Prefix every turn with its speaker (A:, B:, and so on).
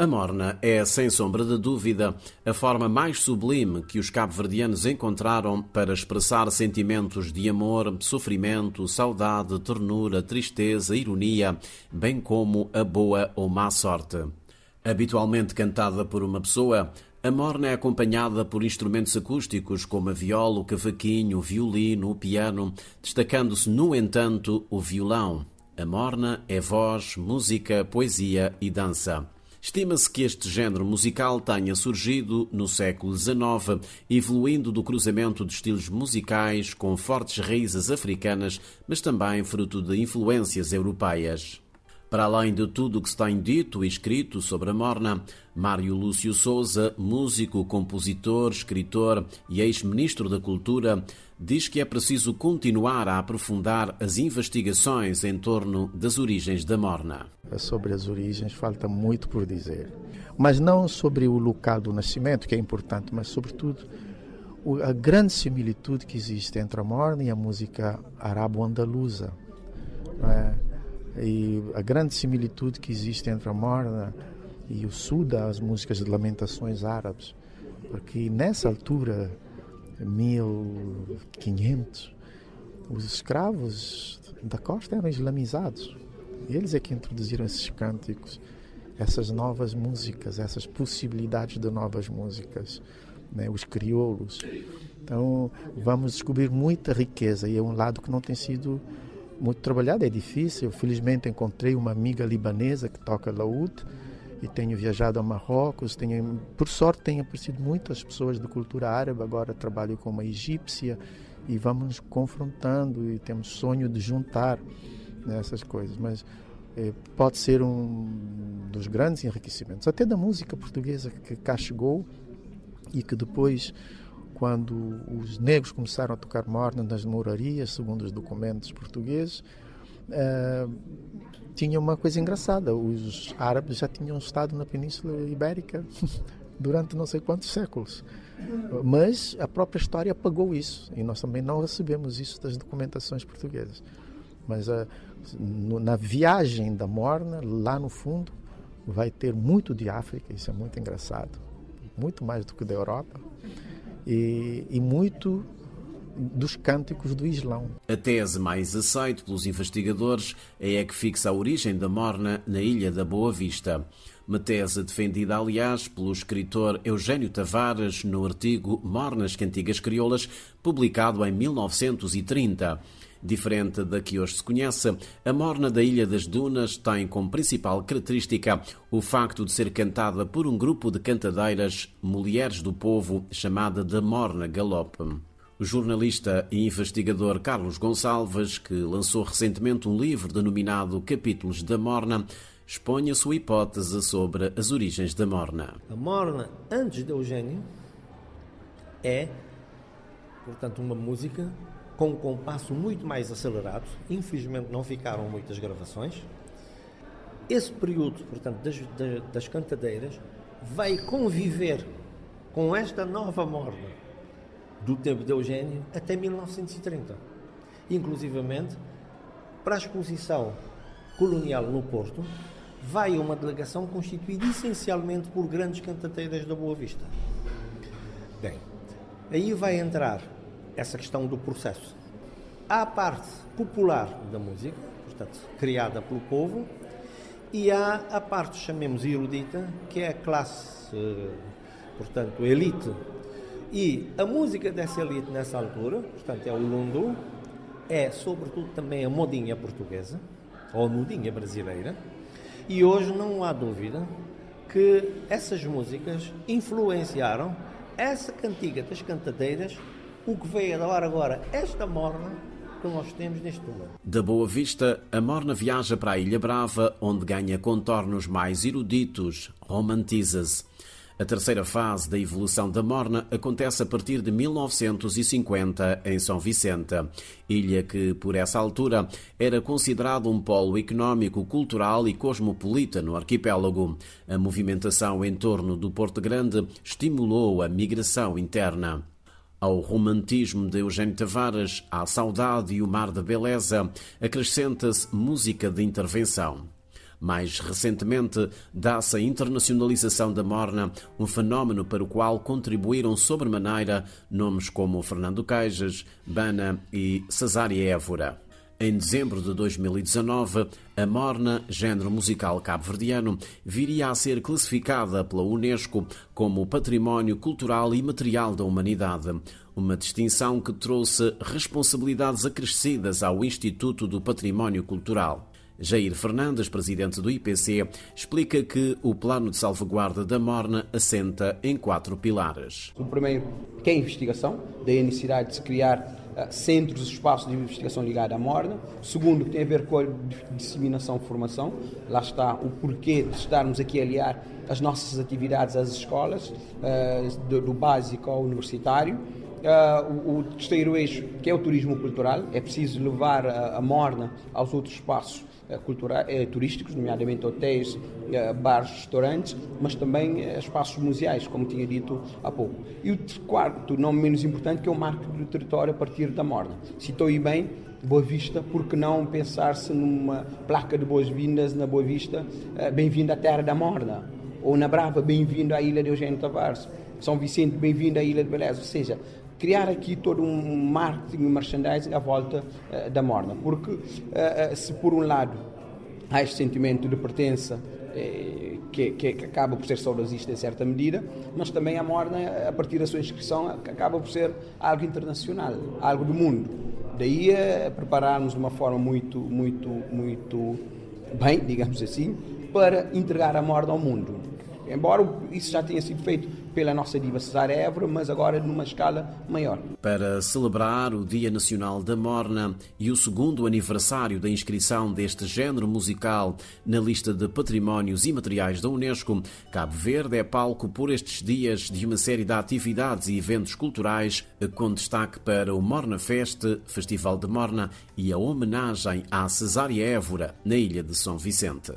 A: A morna é, sem sombra de dúvida, a forma mais sublime que os cabo-verdianos encontraram para expressar sentimentos de amor, sofrimento, saudade, ternura, tristeza, ironia, bem como a boa ou má sorte. Habitualmente cantada por uma pessoa, a morna é acompanhada por instrumentos acústicos como a viola, o cavaquinho, o violino, o piano, destacando-se, no entanto, o violão. A morna é voz, música, poesia e dança. Estima-se que este género musical tenha surgido no século XIX, evoluindo do cruzamento de estilos musicais com fortes raízes africanas, mas também fruto de influências europeias. Para além de tudo o que se tem dito e escrito sobre a Morna, Mário Lúcio Souza, músico, compositor, escritor e ex-ministro da Cultura, diz que é preciso continuar a aprofundar as investigações em torno das origens da Morna.
B: Sobre as origens falta muito por dizer, mas não sobre o local do nascimento, que é importante, mas sobretudo a grande similitude que existe entre a Morna e a música arabo-andaluza. É? E a grande similitude que existe entre a Morna e o sul das músicas de lamentações árabes, porque nessa altura, 1500, os escravos da costa eram islamizados. Eles é que introduziram esses cânticos, essas novas músicas, essas possibilidades de novas músicas, né? os crioulos. Então, vamos descobrir muita riqueza e é um lado que não tem sido muito trabalhado, é difícil. Felizmente encontrei uma amiga libanesa que toca laúd e tenho viajado a Marrocos. Tenho, por sorte, tenho aparecido muitas pessoas de cultura árabe. Agora trabalho com uma egípcia e vamos nos confrontando e temos sonho de juntar nessas coisas. Mas é, pode ser um dos grandes enriquecimentos, até da música portuguesa que cá chegou e que depois quando os negros começaram a tocar morna nas morarias, segundo os documentos portugueses, uh, tinha uma coisa engraçada. Os árabes já tinham estado na Península Ibérica durante não sei quantos séculos. Mas a própria história apagou isso e nós também não recebemos isso das documentações portuguesas. Mas uh, no, na viagem da Morna, lá no fundo, vai ter muito de África, isso é muito engraçado, muito mais do que da Europa e, e muito dos cânticos do Islão.
A: A tese mais aceita pelos investigadores é a que fixa a origem da morna na Ilha da Boa Vista. Uma tese defendida, aliás, pelo escritor Eugênio Tavares no artigo Mornas Cantigas Crioulas, publicado em 1930. Diferente da que hoje se conhece, a morna da Ilha das Dunas tem como principal característica o facto de ser cantada por um grupo de cantadeiras, mulheres do povo, chamada de Morna Galope. O jornalista e investigador Carlos Gonçalves, que lançou recentemente um livro denominado Capítulos da Morna, expõe a sua hipótese sobre as origens da Morna.
C: A Morna, antes de Eugênio, é, portanto, uma música com um compasso muito mais acelerado. Infelizmente não ficaram muitas gravações. Esse período, portanto, das, das cantadeiras vai conviver com esta nova morna do tempo de Eugênio até 1930. Inclusivamente, para a exposição colonial no Porto, vai uma delegação constituída essencialmente por grandes cantadeiras da Boa Vista. Bem, aí vai entrar essa questão do processo. Há a parte popular da música, portanto, criada pelo povo, e há a parte, chamemos erudita, que é a classe, portanto, elite. E a música dessa elite nessa altura, portanto, é o lundu, é sobretudo também a modinha portuguesa, ou a modinha brasileira, e hoje não há dúvida que essas músicas influenciaram essa cantiga das cantadeiras o que veio a dar agora esta morna que nós temos neste momento.
A: Da Boa Vista, a morna viaja para a Ilha Brava, onde ganha contornos mais eruditos, romantiza-se. A terceira fase da evolução da Morna acontece a partir de 1950 em São Vicente, ilha que, por essa altura, era considerado um polo económico, cultural e cosmopolita no arquipélago. A movimentação em torno do Porto Grande estimulou a migração interna. Ao romantismo de Eugênio Tavares, à saudade e o mar da beleza, acrescenta-se música de intervenção. Mais recentemente, dá-se a internacionalização da morna, um fenómeno para o qual contribuíram sobremaneira nomes como Fernando Queijas, Bana e Cesária Évora. Em dezembro de 2019, a morna, género musical cabo-verdiano, viria a ser classificada pela Unesco como Património Cultural e Material da Humanidade, uma distinção que trouxe responsabilidades acrescidas ao Instituto do Património Cultural. Jair Fernandes, presidente do IPC, explica que o plano de salvaguarda da Morna assenta em quatro pilares.
D: O primeiro, que é a investigação, da necessidade de se criar centros e espaços de investigação ligados à Morna. Segundo, que tem a ver com a disseminação de formação. Lá está o porquê de estarmos aqui a aliar as nossas atividades às escolas, do, do básico ao universitário. Uh, o, o, terceiro eixo, que é o turismo cultural, é preciso levar a, a morna aos outros espaços uh, culturais, uh, turísticos, nomeadamente hotéis, bares, restaurantes, mas também espaços museais, como tinha dito há pouco. E o quarto, não menos importante, que é o marco do território a partir da morna. Citou aí bem Boa Vista, por que não pensar-se numa placa de boas-vindas na Boa Vista, bem-vindo à terra da morna, ou na Brava, bem-vindo à ilha de Eugênio Tavares. São Vicente, bem-vindo à Ilha de Beleza. Ou seja, criar aqui todo um marketing e merchandising à volta uh, da Morna. Porque uh, se por um lado há este sentimento de pertença que, que, que, acaba por ser saudosista em certa medida, mas também a Morna, a partir da sua inscrição, acaba por ser algo internacional, algo do mundo. Daí a prepararmos de uma forma muito, muito, muito bem, digamos assim, para entregar a Morna ao mundo. Embora isso já tenha sido feito pela nossa diva Cesária Évora, mas agora numa escala maior.
A: Para celebrar o Dia Nacional da Morna e o segundo aniversário da inscrição deste género musical na lista de patrimónios imateriais da Unesco, Cabo Verde é palco por estes dias de uma série de atividades e eventos culturais, com destaque para o Morna Fest, Festival de Morna e a homenagem à Cesária Évora, na ilha de São Vicente.